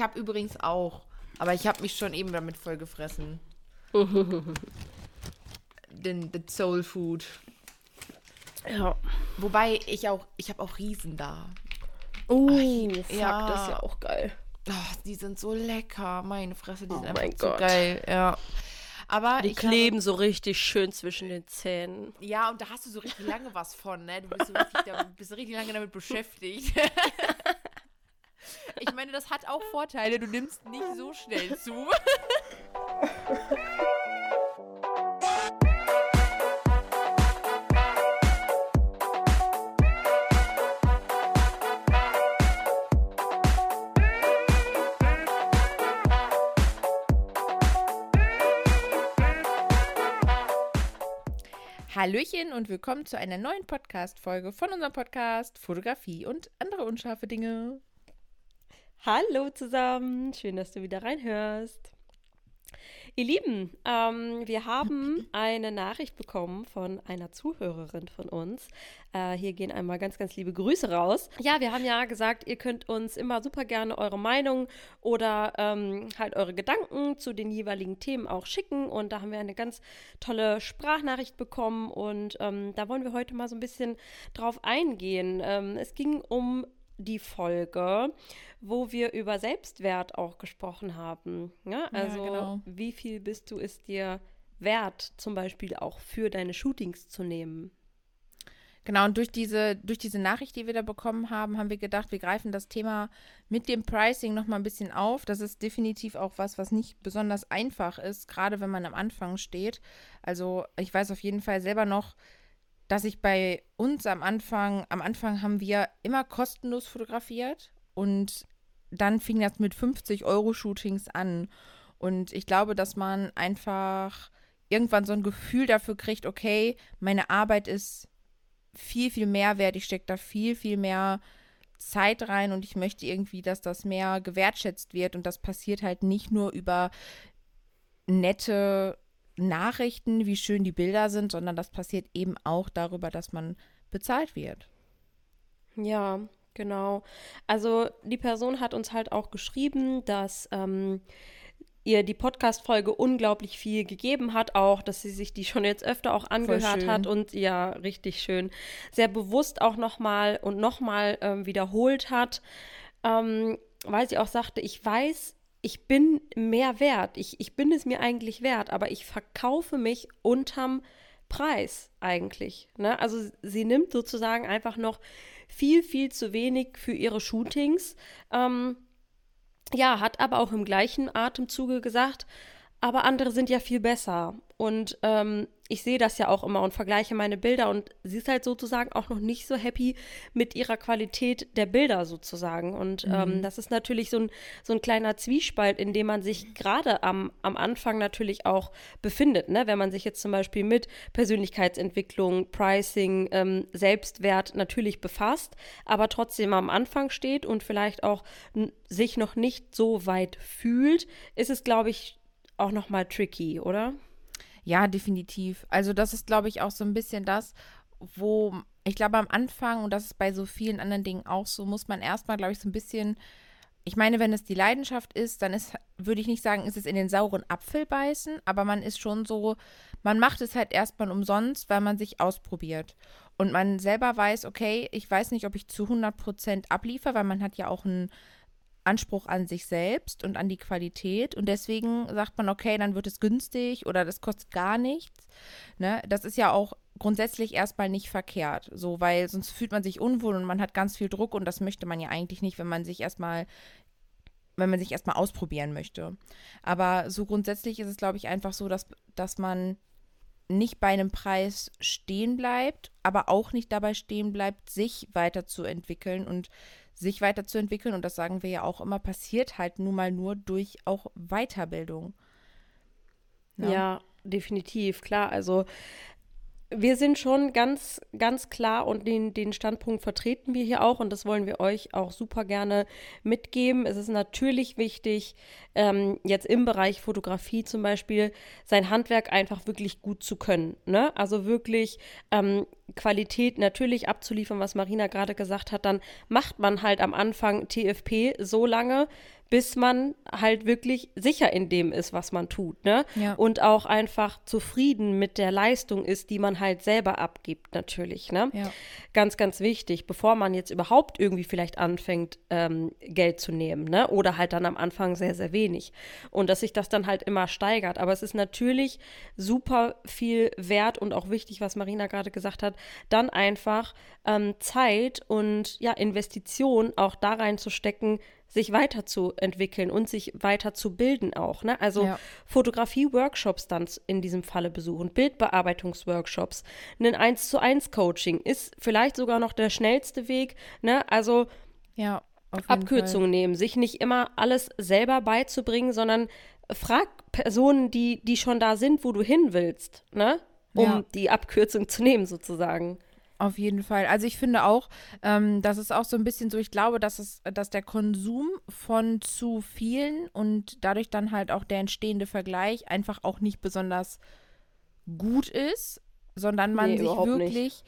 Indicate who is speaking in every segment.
Speaker 1: Ich habe übrigens auch. Aber ich habe mich schon eben damit vollgefressen. Den, den Soul Food.
Speaker 2: Ja.
Speaker 1: Wobei ich auch, ich habe auch Riesen da.
Speaker 2: Oh,
Speaker 1: Ach,
Speaker 2: fuck,
Speaker 1: ja.
Speaker 2: das ist ja auch geil.
Speaker 1: Oh, die sind so lecker. Meine Fresse, die
Speaker 2: Oh
Speaker 1: sind einfach so geil. Ja. Aber
Speaker 2: Die kleben so richtig schön zwischen den Zähnen.
Speaker 1: Ja, und da hast du so richtig lange was von, ne? Du bist so richtig, da, bist so richtig lange damit beschäftigt. ich meine, das hat auch Vorteile. Du nimmst nicht so schnell zu. Hallöchen und willkommen zu einer neuen Podcast-Folge von unserem Podcast Fotografie und andere unscharfe Dinge.
Speaker 2: Hallo zusammen, schön, dass du wieder reinhörst. Ihr Lieben, ähm, wir haben eine Nachricht bekommen von einer Zuhörerin von uns. Äh, hier gehen einmal ganz, ganz liebe Grüße raus. Ja, wir haben ja gesagt, ihr könnt uns immer super gerne eure Meinung oder ähm, halt eure Gedanken zu den jeweiligen Themen auch schicken. Und da haben wir eine ganz tolle Sprachnachricht bekommen und ähm, da wollen wir heute mal so ein bisschen drauf eingehen. Ähm, es ging um die Folge, wo wir über Selbstwert auch gesprochen haben. Ja, also
Speaker 1: genau.
Speaker 2: wie viel bist du es dir wert, zum Beispiel auch für deine Shootings zu nehmen?
Speaker 1: Genau, und durch diese, durch diese Nachricht, die wir da bekommen haben, haben wir gedacht, wir greifen das Thema mit dem Pricing nochmal ein bisschen auf. Das ist definitiv auch was, was nicht besonders einfach ist, gerade wenn man am Anfang steht. Also ich weiß auf jeden Fall selber noch, dass ich bei uns am Anfang, am Anfang haben wir immer kostenlos fotografiert und dann fing das mit 50 Euro Shootings an. Und ich glaube, dass man einfach irgendwann so ein Gefühl dafür kriegt, okay, meine Arbeit ist viel, viel mehr wert, ich stecke da viel, viel mehr Zeit rein und ich möchte irgendwie, dass das mehr gewertschätzt wird und das passiert halt nicht nur über nette Nachrichten, wie schön die Bilder sind, sondern das passiert eben auch darüber, dass man bezahlt wird.
Speaker 2: Ja, genau. Also die Person hat uns halt auch geschrieben, dass ähm, ihr die Podcast-Folge unglaublich viel gegeben hat, auch, dass sie sich die schon jetzt öfter auch angehört hat und ja, richtig schön, sehr bewusst auch nochmal und nochmal ähm, wiederholt hat, ähm, weil sie auch sagte, ich weiß, ich bin mehr wert, ich, ich bin es mir eigentlich wert, aber ich verkaufe mich unterm Preis eigentlich. Ne? Also sie nimmt sozusagen einfach noch viel, viel zu wenig für ihre Shootings. Ähm, ja, hat aber auch im gleichen Atemzuge gesagt, aber andere sind ja viel besser. Und ähm, ich sehe das ja auch immer und vergleiche meine Bilder und sie ist halt sozusagen auch noch nicht so happy mit ihrer Qualität der Bilder sozusagen. Und ähm, das ist natürlich so ein, so ein kleiner Zwiespalt, in dem man sich gerade am, am Anfang natürlich auch befindet. Ne? Wenn man sich jetzt zum Beispiel mit Persönlichkeitsentwicklung, Pricing, ähm, Selbstwert natürlich befasst, aber trotzdem am Anfang steht und vielleicht auch sich noch nicht so weit fühlt, ist es, glaube ich, auch noch mal tricky, oder?
Speaker 1: Ja, definitiv. Also das ist, glaube ich, auch so ein bisschen das, wo ich glaube am Anfang, und das ist bei so vielen anderen Dingen auch so, muss man erstmal, glaube ich, so ein bisschen, ich meine, wenn es die Leidenschaft ist, dann ist, würde ich nicht sagen, ist es in den sauren Apfel beißen, aber man ist schon so, man macht es halt erstmal umsonst, weil man sich ausprobiert. Und man selber weiß, okay, ich weiß nicht, ob ich zu 100% abliefere, weil man hat ja auch einen Anspruch an sich selbst und an die Qualität. Und deswegen sagt man, okay, dann wird es günstig oder das kostet gar nichts. Ne? Das ist ja auch grundsätzlich erstmal nicht verkehrt. So, weil sonst fühlt man sich unwohl und man hat ganz viel Druck und das möchte man ja eigentlich nicht, wenn man sich erstmal wenn man sich erstmal ausprobieren möchte. Aber so grundsätzlich ist es, glaube ich, einfach so, dass, dass man nicht bei einem Preis stehen bleibt, aber auch nicht dabei stehen bleibt, sich weiterzuentwickeln und sich weiterzuentwickeln. Und das sagen wir ja auch immer, passiert halt nun mal nur durch auch Weiterbildung.
Speaker 2: Ja, definitiv, klar. Also wir sind schon ganz, ganz klar und den, den Standpunkt vertreten wir hier auch und das wollen wir euch auch super gerne mitgeben. Es ist natürlich wichtig, ähm, jetzt im Bereich Fotografie zum Beispiel sein Handwerk einfach wirklich gut zu können. Ne? Also wirklich ähm, Qualität natürlich abzuliefern, was Marina gerade gesagt hat, dann macht man halt am Anfang TFP so lange, bis man halt wirklich sicher in dem ist, was man tut, ne?
Speaker 1: Ja.
Speaker 2: Und auch einfach zufrieden mit der Leistung ist, die man halt selber abgibt, natürlich, ne?
Speaker 1: Ja.
Speaker 2: Ganz, ganz wichtig, bevor man jetzt überhaupt irgendwie vielleicht anfängt, ähm, Geld zu nehmen, ne? Oder halt dann am Anfang sehr, sehr wenig. Und dass sich das dann halt immer steigert. Aber es ist natürlich super viel wert und auch wichtig, was Marina gerade gesagt hat, dann einfach ähm, Zeit und ja, Investition auch da reinzustecken, sich weiterzuentwickeln und sich weiterzubilden auch. Ne? Also
Speaker 1: Ja.
Speaker 2: Fotografie-Workshops dann in diesem Falle besuchen, Bildbearbeitungsworkshops, ein 1 zu 1 Coaching ist vielleicht sogar noch der schnellste Weg. Ne? Also
Speaker 1: Ja,
Speaker 2: Abkürzungen nehmen, sich nicht immer alles selber beizubringen, sondern frag Personen, die, die schon da sind, wo du hin willst, ne? Um
Speaker 1: Ja.
Speaker 2: die Abkürzung zu nehmen, sozusagen.
Speaker 1: Auf jeden Fall. Also ich finde auch, ähm, das ist auch so ein bisschen so, ich glaube, dass es, dass der Konsum von zu vielen und dadurch dann halt auch der entstehende Vergleich einfach auch nicht besonders gut ist, sondern man
Speaker 2: Nee,
Speaker 1: sich wirklich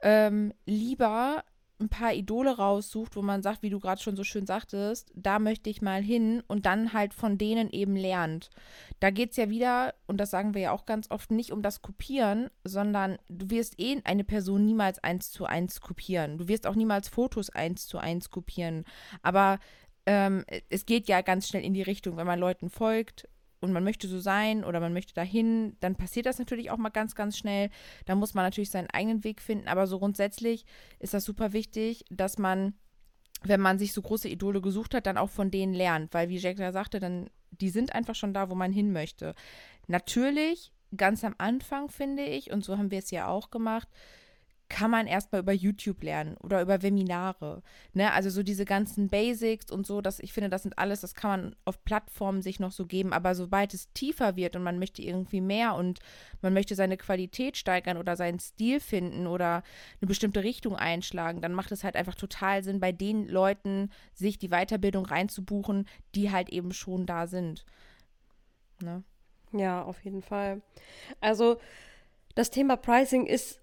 Speaker 1: ähm, lieber ein paar Idole raussucht, wo man sagt, wie du gerade schon so schön sagtest, da möchte ich mal hin und dann halt von denen eben lernt. Da geht es ja wieder, und das sagen wir ja auch ganz oft, nicht um das Kopieren, sondern du wirst eh eine Person niemals eins zu eins kopieren. Du wirst auch niemals Fotos eins zu eins kopieren. Aber ähm, es geht ja ganz schnell in die Richtung, wenn man Leuten folgt und man möchte so sein oder man möchte dahin, dann passiert das natürlich auch mal ganz, ganz schnell. Da muss man natürlich seinen eigenen Weg finden, aber so grundsätzlich ist das super wichtig, dass man, wenn man sich so große Idole gesucht hat, dann auch von denen lernt, weil wie Jack ja sagte, dann die sind einfach schon da, wo man hin möchte. Natürlich, ganz am Anfang finde ich, und so haben wir es ja auch gemacht, kann man erstmal über YouTube lernen oder über Webinare. Ne? Also so diese ganzen Basics und so, das, ich finde, das sind alles, das kann man auf Plattformen sich noch so geben. Aber sobald es tiefer wird und man möchte irgendwie mehr und man möchte seine Qualität steigern oder seinen Stil finden oder eine bestimmte Richtung einschlagen, dann macht es halt einfach total Sinn, bei den Leuten sich die Weiterbildung reinzubuchen, die halt eben schon da sind. Ne?
Speaker 2: Ja, auf jeden Fall. Also das Thema Pricing ist,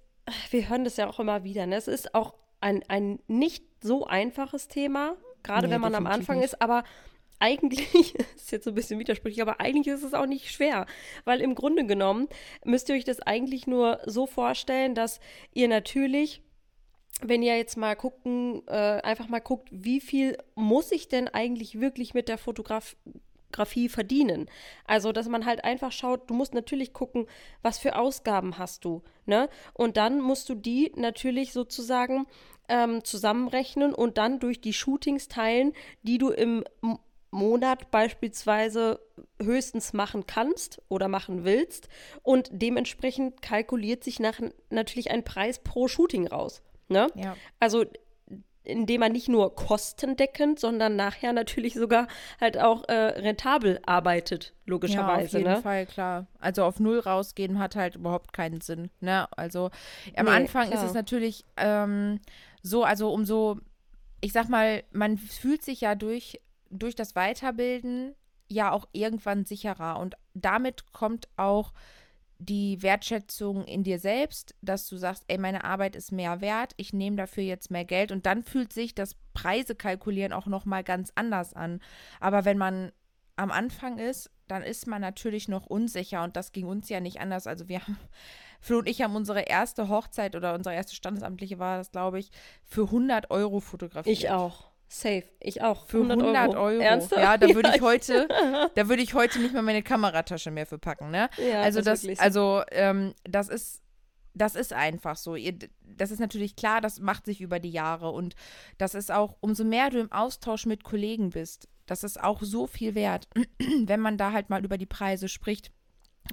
Speaker 2: wir hören das ja auch immer wieder, ne? es ist auch ein, ein nicht so einfaches Thema, gerade
Speaker 1: Nee,
Speaker 2: wenn man am Anfang
Speaker 1: nicht.
Speaker 2: ist, aber eigentlich, ist jetzt so ein bisschen widersprüchlich, aber eigentlich ist es auch nicht schwer, weil im Grunde genommen müsst ihr euch das eigentlich nur so vorstellen, dass ihr natürlich wenn ihr jetzt mal gucken, äh, einfach mal guckt, wie viel muss ich denn eigentlich wirklich mit der Fotografie verdienen? Also, dass man halt einfach schaut, du musst natürlich gucken, was für Ausgaben hast du, ne? Und dann musst du die natürlich sozusagen ähm, zusammenrechnen und dann durch die Shootings teilen, die du im Monat beispielsweise höchstens machen kannst oder machen willst. Und dementsprechend kalkuliert sich nach, natürlich ein Preis pro Shooting raus. Ne?
Speaker 1: Ja.
Speaker 2: Also indem man nicht nur kostendeckend, sondern nachher natürlich sogar halt auch äh, rentabel arbeitet,
Speaker 1: Ja, auf
Speaker 2: logischerweise.
Speaker 1: jeden
Speaker 2: ne?
Speaker 1: Fall, klar. Also auf Null rausgehen hat halt überhaupt keinen Sinn. Ne? Also am
Speaker 2: Nee,
Speaker 1: Anfang ist
Speaker 2: klar.
Speaker 1: es natürlich ähm, so, also umso, ich sag mal, man fühlt sich ja durch, durch das Weiterbilden ja auch irgendwann sicherer. Und damit kommt auch die Wertschätzung in dir selbst, dass du sagst, ey, meine Arbeit ist mehr wert, ich nehme dafür jetzt mehr Geld und dann fühlt sich das Preise kalkulieren auch noch mal ganz anders an. Aber wenn man am Anfang ist, dann ist man natürlich noch unsicher und das ging uns ja nicht anders. Also wir haben, Flo und ich haben unsere erste Hochzeit oder unsere erste standesamtliche war das, glaube ich, für 100 Euro fotografiert.
Speaker 2: Ich auch. Safe. Ich auch.
Speaker 1: Für 100, Euro.
Speaker 2: Ernsthaft?
Speaker 1: Ja, da würde ich heute, da würde ich heute nicht mal meine Kameratasche mehr für packen, ne?
Speaker 2: Ja,
Speaker 1: also das,
Speaker 2: so.
Speaker 1: also ähm, das ist, das ist einfach so. Ihr, das ist natürlich klar, das macht sich über die Jahre und das ist auch, umso mehr du im Austausch mit Kollegen bist, das ist auch so viel wert, wenn man da halt mal über die Preise spricht.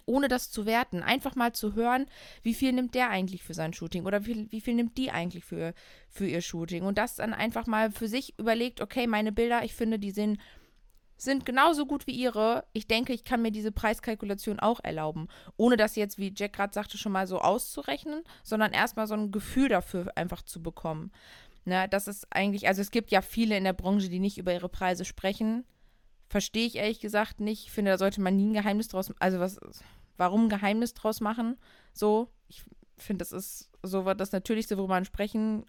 Speaker 1: Ohne das zu werten, einfach mal zu hören, wie viel nimmt der eigentlich für sein Shooting oder wie, wie viel nimmt die eigentlich für, für ihr Shooting. Und das dann einfach mal für sich überlegt, okay, meine Bilder, ich finde, die sind sind genauso gut wie ihre. Ich denke, ich kann mir diese Preiskalkulation auch erlauben, ohne das jetzt, wie Jack gerade sagte, schon mal so auszurechnen, sondern erstmal so ein Gefühl dafür einfach zu bekommen. Ne, das ist eigentlich, also es gibt ja viele in der Branche, die nicht über ihre Preise sprechen. Verstehe ich ehrlich gesagt nicht. Ich finde, da sollte man nie ein Geheimnis draus, also was, warum ein Geheimnis draus machen? So, ich finde, das ist so das Natürlichste, worüber man sprechen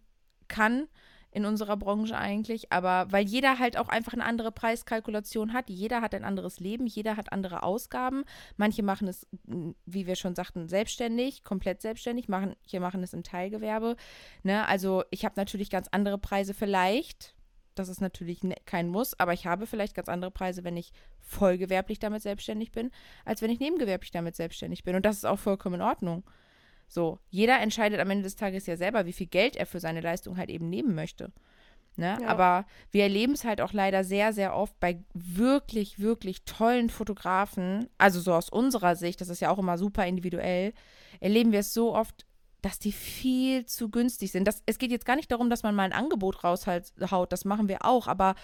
Speaker 1: kann in unserer Branche eigentlich, aber weil jeder halt auch einfach eine andere Preiskalkulation hat, jeder hat ein anderes Leben, jeder hat andere Ausgaben. Manche machen es, wie wir schon sagten, selbstständig, komplett selbstständig, manche machen es im Teilgewerbe. Ne? Also ich habe natürlich ganz andere Preise vielleicht. Das ist natürlich ne, kein Muss, aber ich habe vielleicht ganz andere Preise, wenn ich vollgewerblich damit selbstständig bin, als wenn ich nebengewerblich damit selbstständig bin. Und das ist auch vollkommen in Ordnung. So, jeder entscheidet am Ende des Tages ja selber, wie viel Geld er für seine Leistung halt eben nehmen möchte. Ne? Ja. Aber wir erleben es halt auch leider sehr, sehr oft bei wirklich, wirklich tollen Fotografen, also so aus unserer Sicht, das ist ja auch immer super individuell, erleben wir es so oft, dass die viel zu günstig sind. Das, es geht jetzt gar nicht darum, dass man mal ein Angebot raushaut, das machen wir auch, aber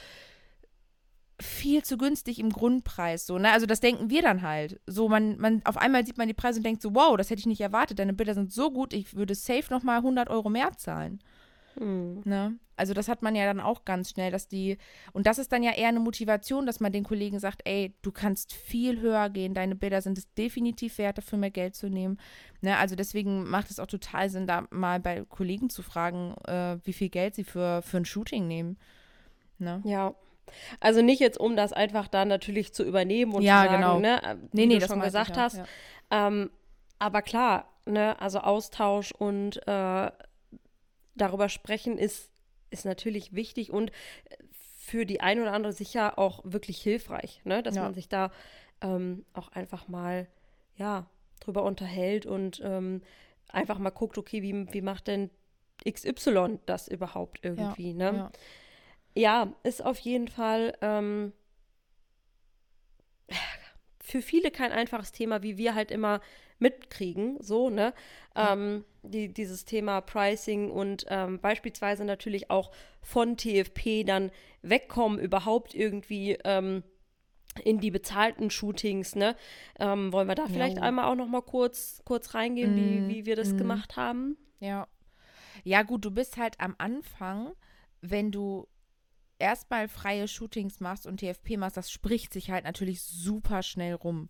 Speaker 1: viel zu günstig im Grundpreis. So, ne? Also das denken wir dann halt. So, man, man, auf einmal sieht man die Preise und denkt so, wow, das hätte ich nicht erwartet. Deine Bilder sind so gut, ich würde safe nochmal 100 Euro mehr zahlen. Hm. Ne? Also das hat man ja dann auch ganz schnell, dass die, und das ist dann ja eher eine Motivation, dass man den Kollegen sagt, ey, du kannst viel höher gehen, deine Bilder sind es definitiv wert, dafür mehr Geld zu nehmen. Ne? Also deswegen macht es auch total Sinn, da mal bei Kollegen zu fragen, äh, wie viel Geld sie für, für ein Shooting nehmen.
Speaker 2: Ne? Ja, also nicht jetzt, um das einfach dann natürlich zu übernehmen und
Speaker 1: ja,
Speaker 2: zu sagen,
Speaker 1: genau.
Speaker 2: ne, äh, wie nee, nee, du schon gesagt ich, hast. Ja. Ähm, aber klar, ne, also Austausch und äh, darüber sprechen ist, ist natürlich wichtig und für die ein oder andere sicher auch wirklich hilfreich, ne, dass ja. man sich da ähm, auch einfach mal, ja, drüber unterhält und ähm, einfach mal guckt, okay, wie, wie macht denn XY das überhaupt irgendwie, ja, ne? Ja. Ja, ist auf jeden Fall ähm, für viele kein einfaches Thema, wie wir halt immer mitkriegen, so, ne? Ähm, die, dieses Thema Pricing und ähm, beispielsweise natürlich auch von TFP dann wegkommen, überhaupt irgendwie ähm, in die bezahlten Shootings, ne? Ähm, wollen wir da vielleicht ja. einmal auch noch mal kurz, kurz reingehen, mm, wie, wie wir das mm. gemacht haben?
Speaker 1: Ja. Ja, gut, du bist halt am Anfang, wenn du erstmal freie Shootings machst und TFP machst, das spricht sich halt natürlich super schnell rum.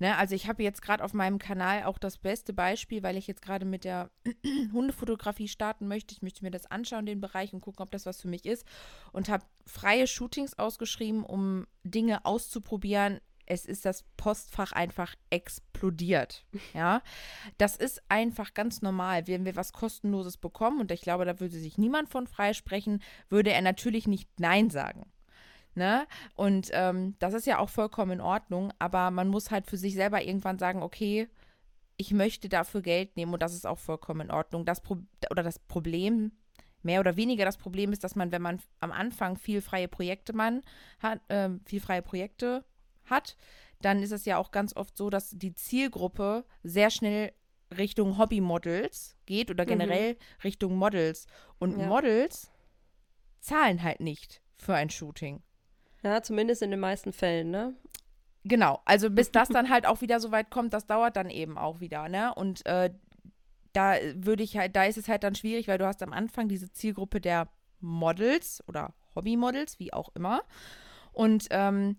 Speaker 1: Ne, also ich habe jetzt gerade auf meinem Kanal auch das beste Beispiel, weil ich jetzt gerade mit der Hundefotografie starten möchte. Ich möchte mir das anschauen, den Bereich, und gucken, ob das was für mich ist. Und habe freie Shootings ausgeschrieben, um Dinge auszuprobieren, es ist das Postfach einfach explodiert. Ja, das ist einfach ganz normal. Wenn wir was Kostenloses bekommen, und ich glaube, da würde sich niemand von freisprechen, würde er natürlich nicht Nein sagen. Ne? Und ähm, das ist ja auch vollkommen in Ordnung, aber man muss halt für sich selber irgendwann sagen, okay, ich möchte dafür Geld nehmen und das ist auch vollkommen in Ordnung. Das Pro oder das Problem, mehr oder weniger das Problem ist, dass man, wenn man am Anfang viel freie Projekte man hat, äh, viel freie Projekte hat, dann ist es ja auch ganz oft so, dass die Zielgruppe sehr schnell Richtung Hobbymodels geht oder mhm. generell mhm. Richtung Models. Und ja. Models zahlen halt nicht für ein Shooting.
Speaker 2: Ja, zumindest in den meisten Fällen, ne?
Speaker 1: Genau, also bis das dann halt auch wieder so weit kommt, das dauert dann eben auch wieder, ne? Und äh, da würde ich halt, da ist es halt dann schwierig, weil du hast am Anfang diese Zielgruppe der Models oder Hobbymodels, wie auch immer. Und ähm,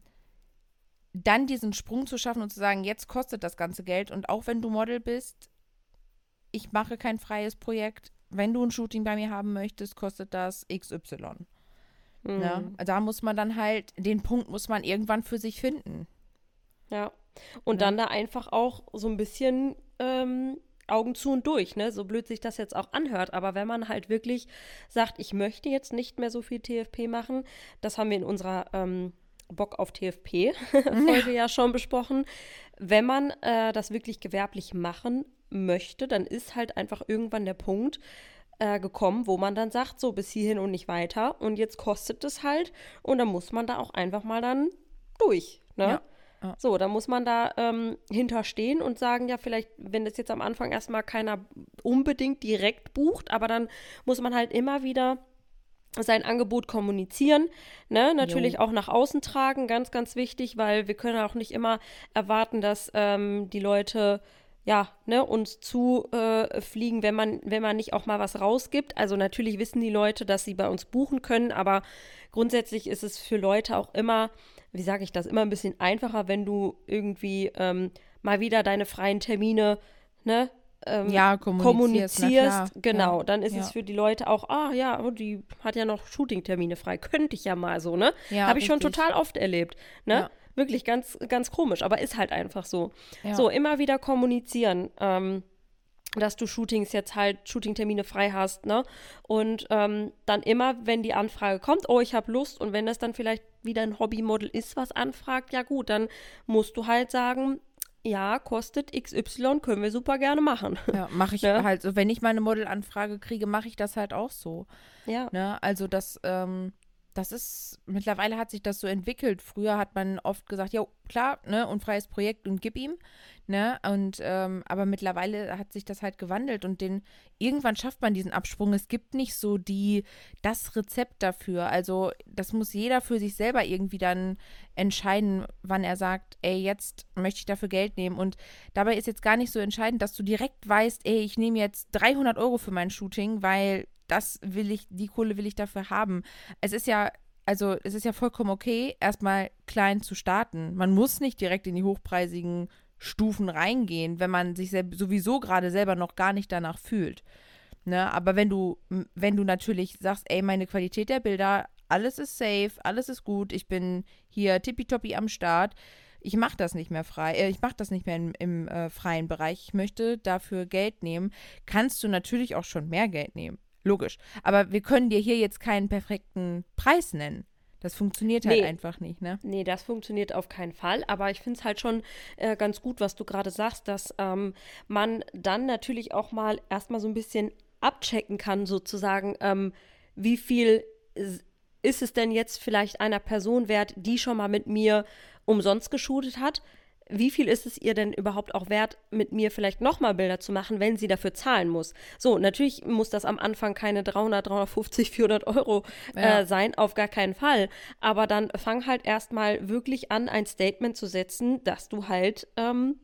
Speaker 1: dann diesen Sprung zu schaffen und zu sagen, jetzt kostet das ganze Geld und auch wenn du Model bist, ich mache kein freies Projekt. Wenn du ein Shooting bei mir haben möchtest, kostet das XY. Mhm. Ja, da muss man dann halt, den Punkt muss man irgendwann für sich finden.
Speaker 2: Ja. Und ja. dann da einfach auch so ein bisschen ähm, Augen zu und durch, ne? So blöd sich das jetzt auch anhört. Aber wenn man halt wirklich sagt, ich möchte jetzt nicht mehr so viel TFP machen, das haben wir in unserer ähm, Bock auf TFP-Folge ja. ja schon besprochen. Wenn man äh, das wirklich gewerblich machen möchte, dann ist halt einfach irgendwann der Punkt äh, gekommen, wo man dann sagt, so bis hierhin und nicht weiter. Und jetzt kostet es halt. Und dann muss man da auch einfach mal dann durch. Ne? Ja. Ja. So, da muss man da ähm, hinterstehen und sagen, ja, vielleicht, wenn das jetzt am Anfang erstmal keiner unbedingt direkt bucht, aber dann muss man halt immer wieder sein Angebot kommunizieren, ne? natürlich jo. auch nach außen tragen, ganz, ganz wichtig, weil wir können auch nicht immer erwarten, dass ähm, die Leute ja, ne, uns zufliegen, äh, wenn man, wenn man nicht auch mal was rausgibt. Also natürlich wissen die Leute, dass sie bei uns buchen können, aber grundsätzlich ist es für Leute auch immer, wie sage ich das, immer ein bisschen einfacher, wenn du irgendwie ähm, mal wieder deine freien Termine, ne, ähm,
Speaker 1: Ja, kommunizierst,
Speaker 2: kommunizierst, genau,
Speaker 1: ja,
Speaker 2: dann ist
Speaker 1: ja.
Speaker 2: es für die Leute auch, ah ja, oh, die hat ja noch Shooting-Termine frei, könnte ich ja mal so, ne?
Speaker 1: Ja,
Speaker 2: Habe ich schon total oft erlebt, ne? Wirklich ganz, ganz komisch, aber ist halt einfach so. So, immer wieder kommunizieren. Ähm, dass du Shootings jetzt halt Shooting-Termine frei hast, ne? Und ähm, dann immer, wenn die Anfrage kommt, oh, ich habe Lust und wenn das dann vielleicht wieder ein Hobbymodel ist, was anfragt, ja gut, dann musst du halt sagen, ja, kostet XY, können wir super gerne machen.
Speaker 1: Ja, mache ich
Speaker 2: Ne?
Speaker 1: halt so. Wenn ich mal eine Modelanfrage kriege, mache ich das halt auch so.
Speaker 2: Ja.
Speaker 1: Ne? Also das, ähm, das ist, mittlerweile hat sich das so entwickelt. Früher hat man oft gesagt, ja, klar, ne, und freies Projekt und gib ihm. Ne? Und ähm, aber mittlerweile hat sich das halt gewandelt und den, irgendwann schafft man diesen Absprung. Es gibt nicht so die, das Rezept dafür. Also das muss jeder für sich selber irgendwie dann entscheiden, wann er sagt, ey, jetzt möchte ich dafür Geld nehmen. Und dabei ist jetzt gar nicht so entscheidend, dass du direkt weißt, ey, ich nehme jetzt 300 Euro für mein Shooting, weil das will ich, die Kohle will ich dafür haben. Es ist ja, also es ist ja vollkommen okay, erstmal klein zu starten. Man muss nicht direkt in die hochpreisigen Stufen reingehen, wenn man sich sowieso gerade selber noch gar nicht danach fühlt. Ne? Aber wenn du, wenn du natürlich sagst, ey, meine Qualität der Bilder, alles ist safe, alles ist gut, ich bin hier tippitoppi am Start, ich mache das nicht mehr frei, äh, ich mache das nicht mehr im, im äh, freien Bereich, ich möchte dafür Geld nehmen, kannst du natürlich auch schon mehr Geld nehmen. Logisch. Aber wir können dir hier jetzt keinen perfekten Preis nennen. Das funktioniert halt
Speaker 2: Nee.
Speaker 1: einfach nicht, ne?
Speaker 2: Nee, das funktioniert auf keinen Fall. Aber ich finde es halt schon äh, ganz gut, was du gerade sagst, dass ähm, man dann natürlich auch mal erstmal so ein bisschen abchecken kann, sozusagen, ähm, wie viel ist es denn jetzt vielleicht einer Person wert, die schon mal mit mir umsonst geshootet hat? Wie viel ist es ihr denn überhaupt auch wert, mit mir vielleicht nochmal Bilder zu machen, wenn sie dafür zahlen muss? So, natürlich muss das am Anfang keine 300, 350, 400 Euro
Speaker 1: Ja.
Speaker 2: äh, sein, auf gar keinen Fall. Aber dann fang halt erstmal wirklich an, ein Statement zu setzen, dass du halt, ähm,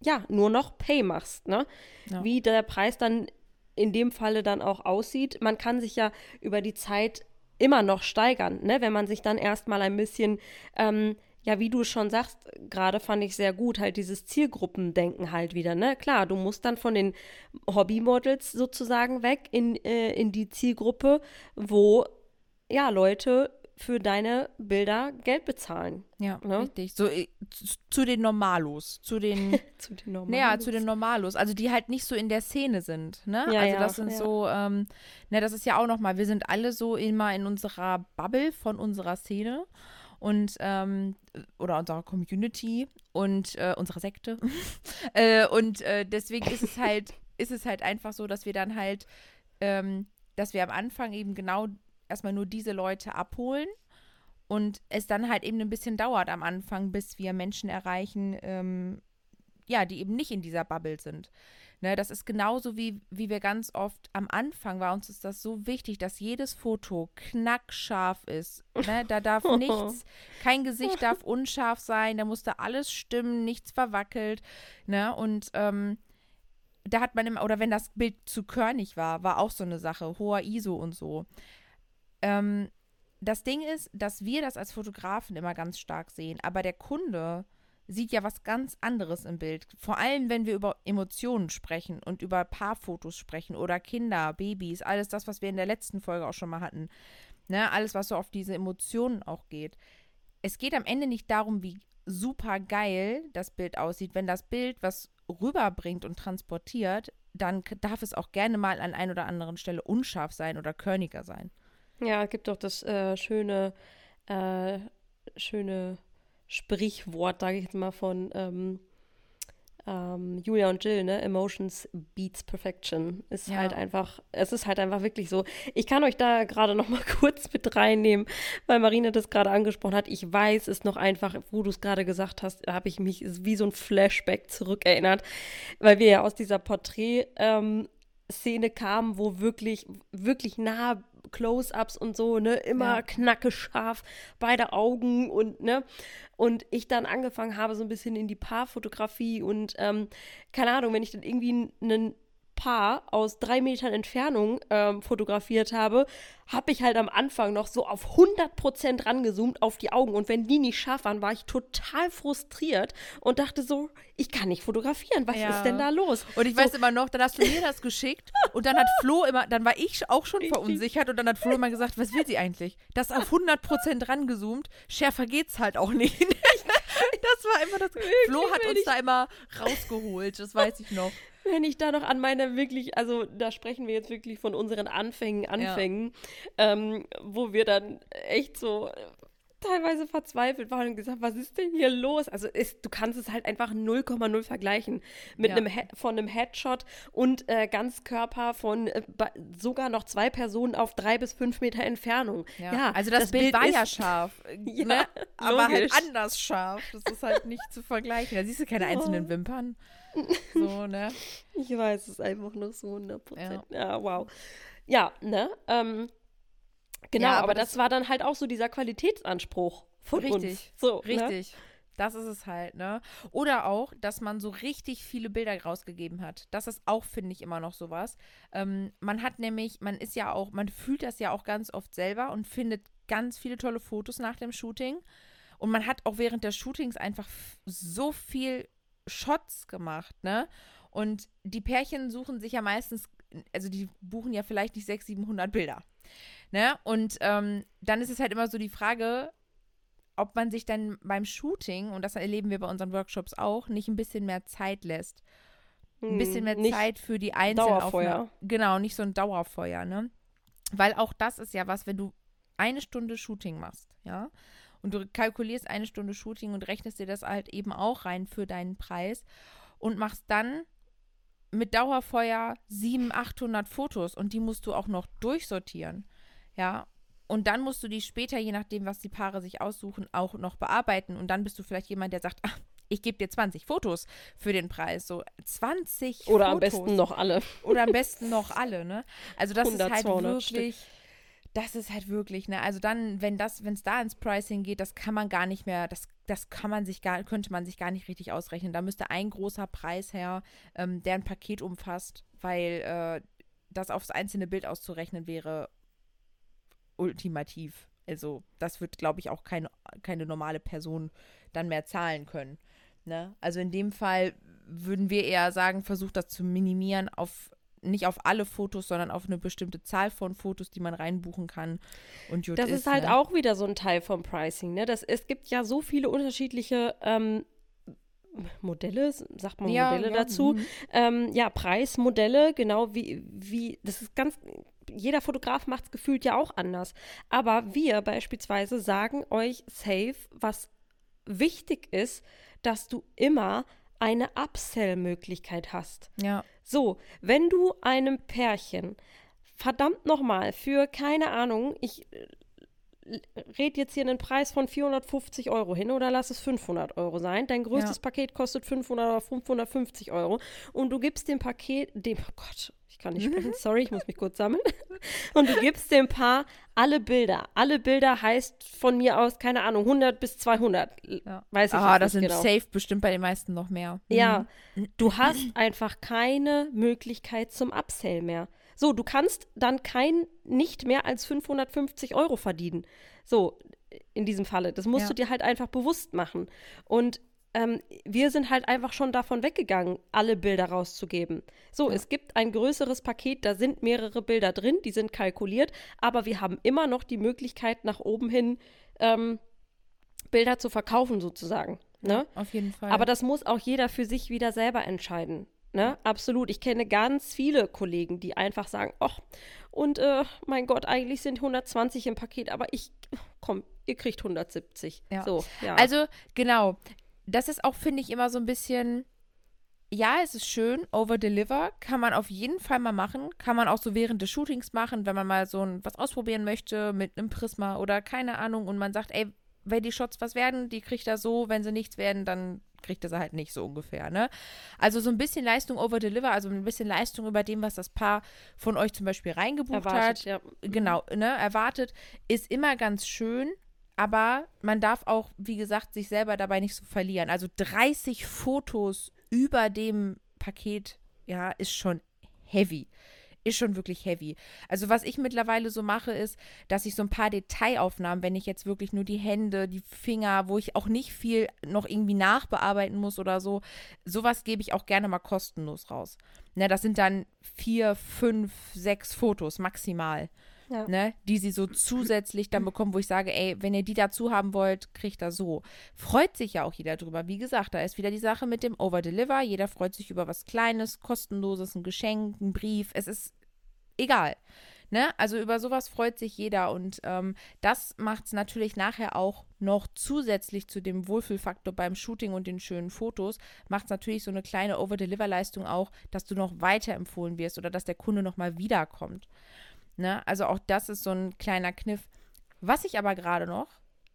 Speaker 2: ja, nur noch Pay machst, ne?
Speaker 1: Ja.
Speaker 2: Wie der Preis dann in dem Falle dann auch aussieht. Man kann sich ja über die Zeit immer noch steigern, ne? Wenn man sich dann erstmal ein bisschen, ähm, ja, wie du schon sagst, gerade fand ich sehr gut, halt dieses Zielgruppendenken halt wieder, ne? Klar, du musst dann von den Hobbymodels sozusagen weg in, äh, in die Zielgruppe, wo, ja, Leute für deine Bilder Geld bezahlen.
Speaker 1: Ja,
Speaker 2: Ne?
Speaker 1: richtig. So äh, zu, den Normalos, zu den
Speaker 2: Zu den normalen.
Speaker 1: Naja, zu den Normalos, also die halt nicht so in der Szene sind, ne?
Speaker 2: Ja,
Speaker 1: also
Speaker 2: ja,
Speaker 1: das sind
Speaker 2: ja.
Speaker 1: so, ähm, ne, das ist ja auch nochmal, wir sind alle so immer in unserer Bubble von unserer Szene und ähm, oder unserer Community und äh, unserer Sekte. äh, und äh, deswegen ist es halt, ist es halt einfach so, dass wir dann halt, ähm, dass wir am Anfang eben genau erstmal nur diese Leute abholen und es dann halt eben ein bisschen dauert am Anfang, bis wir Menschen erreichen, ähm, ja, die eben nicht in dieser Bubble sind. Ne, das ist genauso wie, wie wir ganz oft am Anfang war uns ist das so wichtig, dass jedes Foto knackscharf ist. Ne, da darf nichts, kein Gesicht darf unscharf sein, da musste alles stimmen, nichts verwackelt. Ne, und ähm, da hat man immer, oder wenn das Bild zu körnig war, war auch so eine Sache, hoher ISO und so. Ähm, das Ding ist, dass wir das als Fotografen immer ganz stark sehen, aber der Kunde sieht ja was ganz anderes im Bild. Vor allem, wenn wir über Emotionen sprechen und über Paarfotos sprechen oder Kinder, Babys, alles das, was wir in der letzten Folge auch schon mal hatten. Ne? Alles, was so auf diese Emotionen auch geht. Es geht am Ende nicht darum, wie super geil das Bild aussieht. Wenn das Bild was rüberbringt und transportiert, dann darf es auch gerne mal an ein oder anderen Stelle unscharf sein oder körniger sein.
Speaker 2: Ja, es gibt doch das äh, schöne, äh, schöne Sprichwort, sage ich jetzt mal, von ähm, ähm, Julia und Jill, ne? Emotions beats perfection. Ist
Speaker 1: Ja.
Speaker 2: halt einfach, es ist halt einfach wirklich so. Ich kann euch da gerade noch mal kurz mit reinnehmen, weil Marina das gerade angesprochen hat. Ich weiß es noch einfach, wo du es gerade gesagt hast, habe ich mich wie so ein Flashback zurückerinnert, weil wir ja aus dieser Porträt ähm, Szene kamen, wo wirklich, wirklich nah Close-ups und so, ne, immer
Speaker 1: Ja.
Speaker 2: knacke scharf, beide Augen und, ne, und ich dann angefangen habe, so ein bisschen in die Paarfotografie und, ähm, keine Ahnung, wenn ich dann irgendwie einen Paar aus drei Metern Entfernung ähm, fotografiert habe, habe ich halt am Anfang noch so auf 100% rangezoomt auf die Augen. Und wenn die nicht scharf waren, war ich total frustriert und dachte so, ich kann nicht fotografieren. Was ja. ist denn da los?
Speaker 1: Und ich
Speaker 2: so.
Speaker 1: weiß immer noch, dann hast du mir das geschickt und dann hat Flo immer, dann war ich auch schon verunsichert und dann hat Flo immer gesagt, was will sie eigentlich? Das auf 100% rangezoomt, schärfer geht's halt auch nicht. das war immer das. Wirklich, Flo hat uns da immer rausgeholt, das weiß ich noch.
Speaker 2: Wenn ich da noch an meine wirklich, also da sprechen wir jetzt wirklich von unseren Anfängen, Anfängen, ja. ähm, wo wir dann echt so teilweise verzweifelt waren und gesagt, was ist denn hier los? Also ist, du kannst es halt einfach 0,0 vergleichen mit ja. einem von einem Headshot und äh, Ganzkörper von äh, sogar noch zwei Personen auf drei bis fünf Meter Entfernung.
Speaker 1: Ja, ja also das, das Bild, Bild, war ja scharf, ja, ne? aber halt anders scharf. Das ist halt nicht zu vergleichen. Da siehst du keine einzelnen Wimpern. So, ne?
Speaker 2: Ich weiß es einfach noch so 100 Prozent. Ja. ja, wow. Ja, ne? Ähm, Genau, ja, aber, aber das, das, war dann halt auch so dieser Qualitätsanspruch von
Speaker 1: richtig,
Speaker 2: uns. So,
Speaker 1: ne? richtig. Ne? Das ist es halt, ne? Oder auch, dass man so richtig viele Bilder rausgegeben hat. Das ist auch, finde ich, immer noch sowas. Ähm, man hat nämlich, man ist ja auch, man fühlt das ja auch ganz oft selber und findet ganz viele tolle Fotos nach dem Shooting. Und man hat auch während des Shootings einfach so viel Shots gemacht, ne? Und die Pärchen suchen sich ja meistens, also die buchen ja vielleicht nicht 600, 700 Bilder. Ne? Und ähm, dann ist es halt immer so die Frage, ob man sich dann beim Shooting, und das erleben wir bei unseren Workshops auch, nicht ein bisschen mehr Zeit lässt. Ein bisschen mehr hm, Zeit für die einzelnen
Speaker 2: Dauerfeuer.
Speaker 1: Genau, nicht so ein Dauerfeuer, ne? Weil auch das ist ja was, wenn du eine Stunde Shooting machst, ja, und du kalkulierst eine Stunde Shooting und rechnest dir das halt eben auch rein für deinen Preis und machst dann mit Dauerfeuer 700, 800 Fotos und die musst du auch noch durchsortieren. Ja, und dann musst du die später, je nachdem, was die Paare sich aussuchen, auch noch bearbeiten. Und dann bist du vielleicht jemand, der sagt, ach, ich gebe dir 20 Fotos für den Preis. So 20
Speaker 2: Oder
Speaker 1: Fotos.
Speaker 2: am besten noch alle.
Speaker 1: Oder am besten noch alle, ne? Also das 100, ist halt wirklich. Stück. Das ist halt wirklich, ne? Also dann, wenn das, wenn es da ins Pricing geht, das kann man gar nicht mehr, das, das kann man sich gar, könnte man sich gar nicht richtig ausrechnen. Da müsste ein großer Preis her, ähm, der ein Paket umfasst, weil äh, das aufs einzelne Bild auszurechnen wäre ultimativ. Also das wird, glaube ich, auch keine, keine normale Person dann mehr zahlen können. Ne? Also in dem Fall würden wir eher sagen, versucht das zu minimieren auf nicht auf alle Fotos, sondern auf eine bestimmte Zahl von Fotos, die man reinbuchen kann. Und
Speaker 2: das ist, ist halt ne? auch wieder so ein Teil vom Pricing. Ne? Das, es gibt ja so viele unterschiedliche ähm, Modelle, sagt man ja, Modelle ja, dazu. Mhm. Ähm, ja, Preismodelle, genau wie, wie, das ist ganz, jeder Fotograf macht es gefühlt ja auch anders. Aber wir beispielsweise sagen euch safe, was wichtig ist, dass du immer eine Upsell-Möglichkeit hast.
Speaker 1: Ja.
Speaker 2: So, wenn du einem Pärchen verdammt nochmal für, keine Ahnung, ich red jetzt hier einen Preis von 450 Euro hin oder lass es 500 Euro sein. Dein größtes ja. Paket kostet 500 oder 550 Euro und du gibst dem Paket, dem, oh Gott, kann nicht sprechen, sorry, ich muss mich kurz sammeln. Und du gibst dem Paar alle Bilder. Alle Bilder heißt von mir aus, keine Ahnung, 100 bis 200. Ja. Weiß ich
Speaker 1: ah, das sind genau. safe bestimmt bei den meisten noch mehr.
Speaker 2: Ja, mhm. du hast einfach keine Möglichkeit zum Upsell mehr. So, du kannst dann kein nicht mehr als 550 Euro verdienen. So, in diesem Falle. Das musst ja. du dir halt einfach bewusst machen. Und ähm, wir sind halt einfach schon davon weggegangen, alle Bilder rauszugeben. So, ja. es gibt ein größeres Paket, da sind mehrere Bilder drin, die sind kalkuliert, aber wir haben immer noch die Möglichkeit, nach oben hin ähm, Bilder zu verkaufen, sozusagen. Ne? Ja,
Speaker 1: auf jeden Fall.
Speaker 2: Aber das muss auch jeder für sich wieder selber entscheiden. Ne? Absolut. Ich kenne ganz viele Kollegen, die einfach sagen, ach, und äh, mein Gott, eigentlich sind 120 im Paket, aber ich, komm, ihr kriegt 170.
Speaker 1: Ja.
Speaker 2: So,
Speaker 1: ja. Also, genau. Das ist auch, finde ich, immer so ein bisschen, ja, es ist schön, over-deliver, kann man auf jeden Fall mal machen, kann man auch so während des Shootings machen, wenn man mal so ein, was ausprobieren möchte mit einem Prisma oder keine Ahnung und man sagt, ey, wenn die Shots was werden, die kriegt er so, wenn sie nichts werden, dann kriegt er sie halt nicht so ungefähr, ne? Also so ein bisschen Leistung over deliver, also ein bisschen Leistung über dem, was das Paar von euch zum Beispiel reingebucht erwartet, hat. Ja. Genau, ne, erwartet, ist immer ganz schön. Aber man darf auch, wie gesagt, sich selber dabei nicht so verlieren. Also 30 Fotos über dem Paket, ja, ist schon heavy ist schon wirklich heavy. Also was ich mittlerweile so mache, ist, dass ich so ein paar Detailaufnahmen, wenn ich jetzt wirklich nur die Hände, die Finger, wo ich auch nicht viel noch irgendwie nachbearbeiten muss oder so, sowas gebe ich auch gerne mal kostenlos raus. Ne, das sind dann vier, fünf, sechs Fotos maximal. Ja. Ne, die sie so zusätzlich dann bekommen, wo ich sage, ey, wenn ihr die dazu haben wollt, kriegt er so. Freut sich ja auch jeder drüber. Wie gesagt, da ist wieder die Sache mit dem Over-Deliver. Jeder freut sich über was Kleines, Kostenloses, ein Geschenk, ein Brief. Es ist egal. Ne? Also über sowas freut sich jeder und ähm, das macht es natürlich nachher auch noch zusätzlich zu dem Wohlfühlfaktor beim Shooting und den schönen Fotos, macht es natürlich so eine kleine Over-Deliver-Leistung auch, dass du noch weiterempfohlen wirst oder dass der Kunde nochmal wiederkommt. Ne? Also auch das ist so ein kleiner Kniff. Was ich aber gerade noch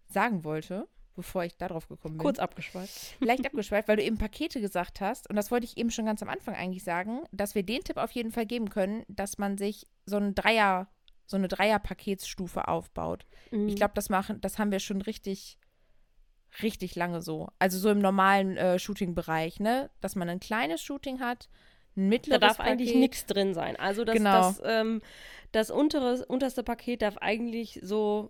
Speaker 1: sagen wollte, bevor ich darauf gekommen bin.
Speaker 2: Kurz abgeschweift.
Speaker 1: Leicht abgeschweift, weil du eben Pakete gesagt hast. Und das wollte ich eben schon ganz am Anfang eigentlich sagen, dass wir den Tipp auf jeden Fall geben können, dass man sich so ein Dreier, so eine Dreier-Paketsstufe aufbaut. Mhm. Ich glaube, das machen, das haben wir schon richtig, richtig lange so. Also so im normalen äh, Shooting-Bereich, ne? Dass man ein kleines Shooting hat, ein mittleres
Speaker 2: Da darf
Speaker 1: Paket.
Speaker 2: eigentlich nichts drin sein. Also das,
Speaker 1: Genau.
Speaker 2: das, ähm, das untere, unterste Paket darf eigentlich so,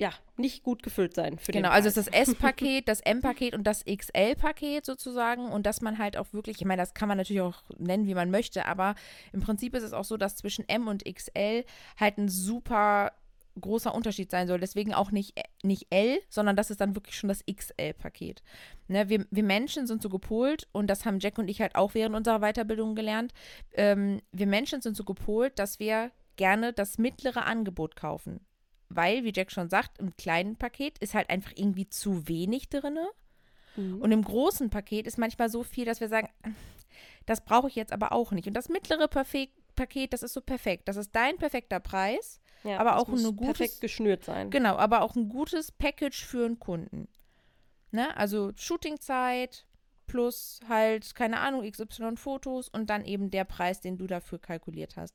Speaker 2: ja, nicht gut gefüllt sein
Speaker 1: Genau, also ist das S-Paket, das M-Paket und das XL-Paket sozusagen. Und dass man halt auch wirklich, ich meine, das kann man natürlich auch nennen, wie man möchte, aber im Prinzip ist es auch so, dass zwischen M und XL halt ein super großer Unterschied sein soll. Deswegen auch nicht, nicht L, sondern das ist dann wirklich schon das XL-Paket. Ne, wir, wir Menschen sind so gepolt und das haben Jack und ich halt auch während unserer Weiterbildung gelernt. Ähm, wir Menschen sind so gepolt, dass wir gerne das mittlere Angebot kaufen. Weil, wie Jack schon sagt, im kleinen Paket ist halt einfach irgendwie zu wenig drin.
Speaker 2: Mhm.
Speaker 1: Und im großen Paket ist manchmal so viel, dass wir sagen, das brauche ich jetzt aber auch nicht. Und das mittlere Paket, das ist so perfekt. Das ist dein perfekter Preis.
Speaker 2: Ja,
Speaker 1: aber auch
Speaker 2: muss
Speaker 1: eine gutes-
Speaker 2: perfekt geschnürt sein.
Speaker 1: Genau, aber auch ein gutes Package für einen Kunden. Ne? Also Shootingzeit plus halt, keine Ahnung, XY Fotos und dann eben der Preis, den du dafür kalkuliert hast.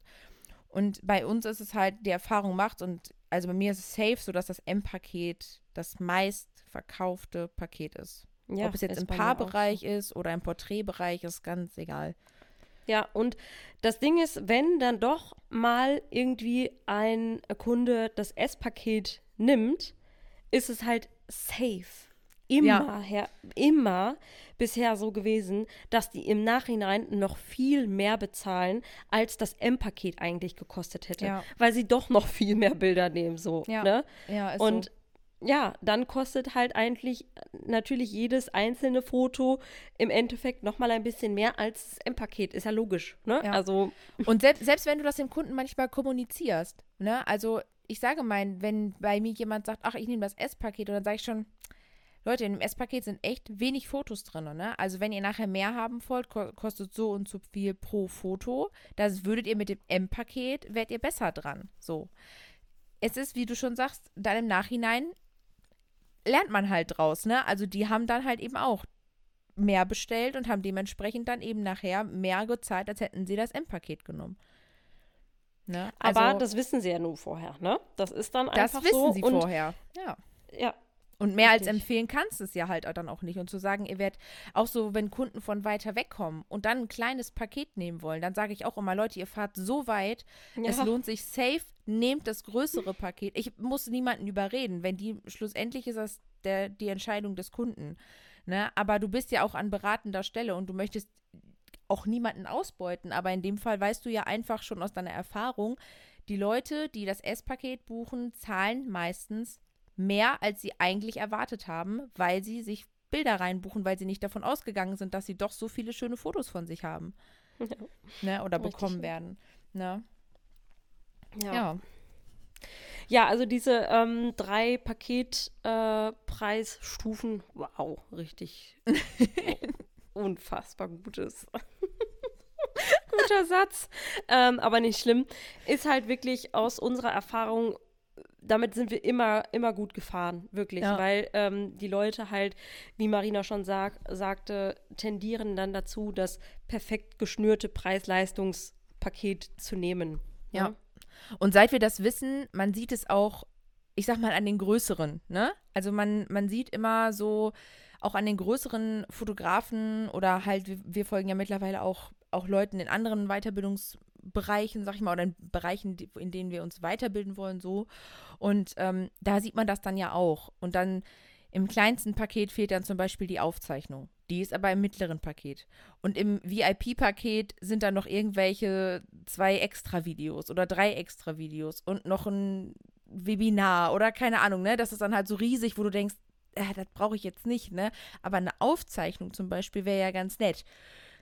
Speaker 1: Und bei uns ist es halt, die Erfahrung macht und also bei mir ist es safe so, dass das M-Paket das meistverkaufte Paket ist.
Speaker 2: Ja,
Speaker 1: Ob es jetzt im Paarbereich ist oder im Porträtbereich, ist ganz egal.
Speaker 2: Ja, und das Ding ist, wenn dann doch mal irgendwie ein Kunde das S-Paket nimmt, ist es halt safe. Immer,
Speaker 1: Ja.
Speaker 2: her, immer bisher so gewesen, dass die im Nachhinein noch viel mehr bezahlen, als das M-Paket eigentlich gekostet hätte.
Speaker 1: Ja.
Speaker 2: Weil sie doch noch viel mehr Bilder nehmen, so.
Speaker 1: Ja,
Speaker 2: Ne?
Speaker 1: Ja, ist
Speaker 2: Und
Speaker 1: so.
Speaker 2: ja, dann kostet halt eigentlich natürlich jedes einzelne Foto im Endeffekt nochmal ein bisschen mehr als das M-Paket. Ist ja logisch, ne?
Speaker 1: Ja.
Speaker 2: Also,
Speaker 1: Und selbst, selbst wenn du das dem Kunden manchmal kommunizierst, ne, also ich sage mal, wenn bei mir jemand sagt, ach, ich nehme das S-Paket, und dann sage ich schon, Leute, in dem S-Paket sind echt wenig Fotos drin, ne? Also wenn ihr nachher mehr haben wollt, ko kostet so und so viel pro Foto. Das würdet ihr mit dem M-Paket, wärt ihr besser dran. So. Es ist, wie du schon sagst, dann im Nachhinein lernt man halt draus, ne? Also die haben dann halt eben auch mehr bestellt und haben dementsprechend dann eben nachher mehr gezahlt, als hätten sie das M-Paket genommen. Ne?
Speaker 2: aber
Speaker 1: Also,
Speaker 2: das wissen sie ja nur vorher, ne? Das ist dann
Speaker 1: das
Speaker 2: einfach
Speaker 1: wissen
Speaker 2: so.
Speaker 1: sie vorher. Ja.
Speaker 2: Ja,
Speaker 1: Und mehr als
Speaker 2: Richtig.
Speaker 1: empfehlen kannst du es ja halt dann auch nicht. Und zu sagen, ihr werdet auch so, wenn Kunden von weiter weg kommen und dann ein kleines Paket nehmen wollen, dann sage ich auch immer, Leute, ihr fahrt so weit, es
Speaker 2: Ja.
Speaker 1: lohnt sich safe, nehmt das größere Paket. Ich muss niemanden überreden, wenn die, schlussendlich ist das der, die Entscheidung des Kunden. Ne? Aber du bist ja auch an beratender Stelle und du möchtest auch niemanden ausbeuten. Aber in dem Fall weißt du ja einfach schon aus deiner Erfahrung, die Leute, die das S-Paket buchen, zahlen meistens mehr, als sie eigentlich erwartet haben, weil sie sich Bilder reinbuchen, weil sie nicht davon ausgegangen sind, dass sie doch so viele schöne Fotos von sich haben. Ne? Oder
Speaker 2: Richtig,
Speaker 1: bekommen
Speaker 2: ja.
Speaker 1: werden. Ne?
Speaker 2: ja.
Speaker 1: Ja.
Speaker 2: Ja, also diese ähm, drei Paketpreisstufen, äh, wow, richtig unfassbar gutes. Guter Satz, ähm, aber nicht schlimm. Ist halt wirklich aus unserer Erfahrung, damit sind wir immer, immer gut gefahren, wirklich,
Speaker 1: Ja.
Speaker 2: weil ähm, die Leute halt, wie Marina schon sag, sagte, tendieren dann dazu, das perfekt geschnürte Preis-Leistungs-Paket zu nehmen.
Speaker 1: Ja. Und seit wir das wissen, man sieht es auch, ich sag mal, an den größeren, ne? Also man, man sieht immer so, auch an den größeren Fotografen oder halt, wir, wir folgen ja mittlerweile auch, auch Leuten in anderen Bereichen, sag ich mal, oder in Bereichen, in denen wir uns weiterbilden wollen, so. Und ähm, da sieht man das dann ja auch. Und dann im kleinsten Paket fehlt dann zum Beispiel die Aufzeichnung. Die ist aber im mittleren Paket. Und im VIP-Paket sind dann noch irgendwelche zwei extra Videos oder drei extra Videos und noch ein Webinar oder keine Ahnung, ne? Das ist dann halt so riesig, wo du denkst, äh, das brauche ich jetzt nicht, ne? Aber eine Aufzeichnung zum Beispiel wäre ja ganz nett.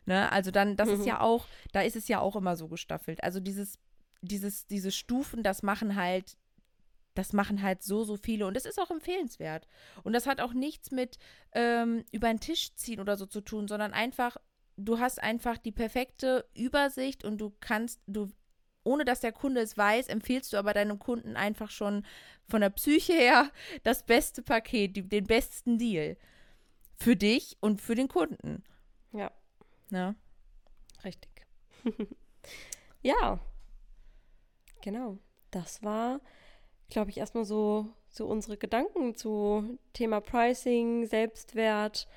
Speaker 1: Ne? Also dann, das mhm. ist ja auch, da ist es ja auch immer so gestaffelt. Also dieses, dieses, diese Stufen, das machen halt das machen halt so, so viele und das ist auch empfehlenswert. Und das hat auch nichts mit ähm, über den Tisch ziehen oder so zu tun, sondern einfach, du hast einfach die perfekte Übersicht und du kannst, du, ohne dass der Kunde es weiß, empfiehlst du aber deinem Kunden einfach schon von der Psyche her das beste Paket, die, den besten Deal. Für dich und für den Kunden. Ja.
Speaker 2: Richtig. ja. Genau. Das war glaube ich, erstmal so, so unsere Gedanken zu Thema Pricing, Selbstwert,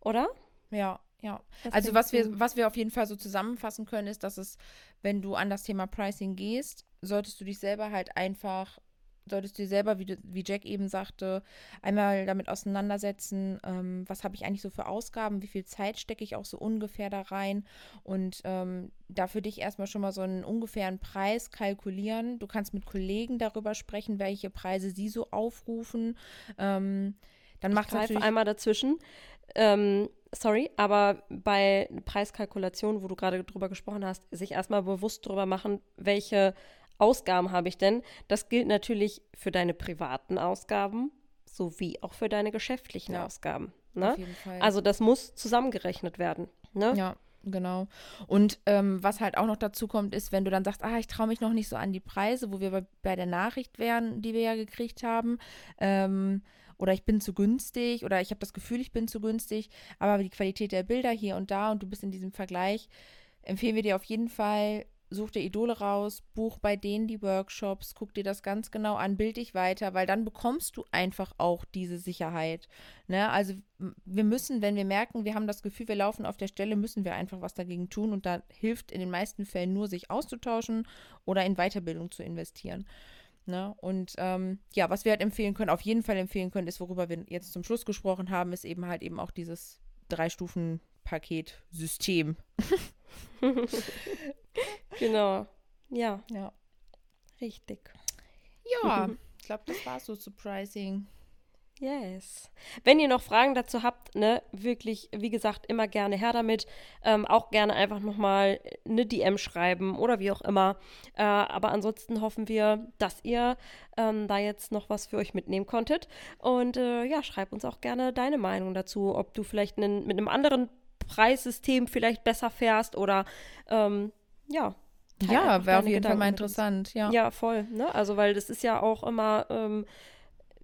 Speaker 2: oder?
Speaker 1: Ja, ja. Was also was wir, was wir auf jeden Fall so zusammenfassen können, ist, dass es, wenn du an das Thema Pricing gehst, solltest du dich selber halt einfach solltest du dir selber, wie, wie Jack eben sagte, einmal damit auseinandersetzen, ähm, was habe ich eigentlich so für Ausgaben, wie viel Zeit stecke ich auch so ungefähr da rein und ähm, da für dich erstmal schon mal so einen ungefähren Preis kalkulieren. Du kannst mit Kollegen darüber sprechen, welche Preise sie so aufrufen. Ähm, dann macht
Speaker 2: es einmal dazwischen. Ähm, sorry, aber bei Preiskalkulation, wo du gerade drüber gesprochen hast, sich erstmal bewusst darüber machen, welche Ausgaben habe ich denn? Das gilt natürlich für deine privaten Ausgaben sowie auch für deine geschäftlichen ja, Ausgaben. Ne? Auf jeden Fall. Also das muss zusammengerechnet werden. Ne?
Speaker 1: Ja, genau. Und ähm, was halt auch noch dazu kommt, ist, wenn du dann sagst, ah, ich traue mich noch nicht so an die Preise, wo wir bei, bei der Nachricht wären, die wir ja gekriegt haben, ähm, oder ich bin zu günstig oder ich habe das Gefühl, ich bin zu günstig, aber die Qualität der Bilder hier und da und du bist in diesem Vergleich, empfehlen wir dir auf jeden Fall such dir Idole raus, buch bei denen die Workshops, guck dir das ganz genau an, bild dich weiter, weil dann bekommst du einfach auch diese Sicherheit. Ne? Also wir müssen, wenn wir merken, wir haben das Gefühl, wir laufen auf der Stelle, müssen wir einfach was dagegen tun und da hilft in den meisten Fällen nur, sich auszutauschen oder in Weiterbildung zu investieren. Ne? Und ähm, ja, was wir halt empfehlen können, auf jeden Fall empfehlen können, ist, worüber wir jetzt zum Schluss gesprochen haben, ist eben halt eben auch dieses Drei-Stufen-Paket-System.
Speaker 2: genau. Ja.
Speaker 1: Ja.
Speaker 2: Richtig.
Speaker 1: Ja, ich glaube, das war so zu Pricing.
Speaker 2: Yes. Wenn ihr noch Fragen dazu habt, ne, wirklich, wie gesagt, immer gerne her damit. Ähm, auch gerne einfach nochmal eine DM schreiben oder wie auch immer. Äh, aber ansonsten hoffen wir, dass ihr ähm, da jetzt noch was für euch mitnehmen konntet. Und äh, ja, schreib uns auch gerne deine Meinung dazu, ob du vielleicht einen, mit einem anderen Preissystem vielleicht besser fährst oder ähm, ja.
Speaker 1: Ja, wäre auf jeden Fall mal interessant, ja.
Speaker 2: Ja, voll. Ne? Also, weil das ist ja auch immer, ähm,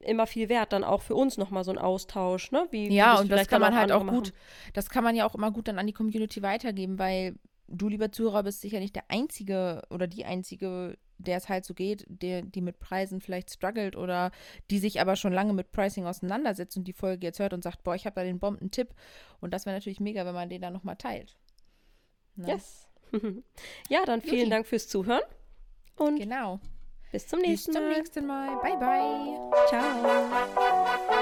Speaker 2: immer viel wert, dann auch für uns nochmal so ein Austausch, ne?
Speaker 1: Wie, ja, wie und das kann man halt auch gut, machen. das kann man ja auch immer gut dann an die Community weitergeben, weil du, lieber Zuhörer, bist sicher nicht der Einzige oder die Einzige, der es halt so geht, der, die mit Preisen vielleicht struggelt oder die sich aber schon lange mit Pricing auseinandersetzt und die Folge jetzt hört und sagt, boah, ich habe da den Bomben-Tipp. Und das wäre natürlich mega, wenn man den dann nochmal teilt.
Speaker 2: Ne? Yes. ja, dann vielen Juti. Dank fürs Zuhören.
Speaker 1: Und genau.
Speaker 2: Bis zum nächsten Mal.
Speaker 1: Bis zum nächsten Mal. Bye, bye.
Speaker 2: Ciao.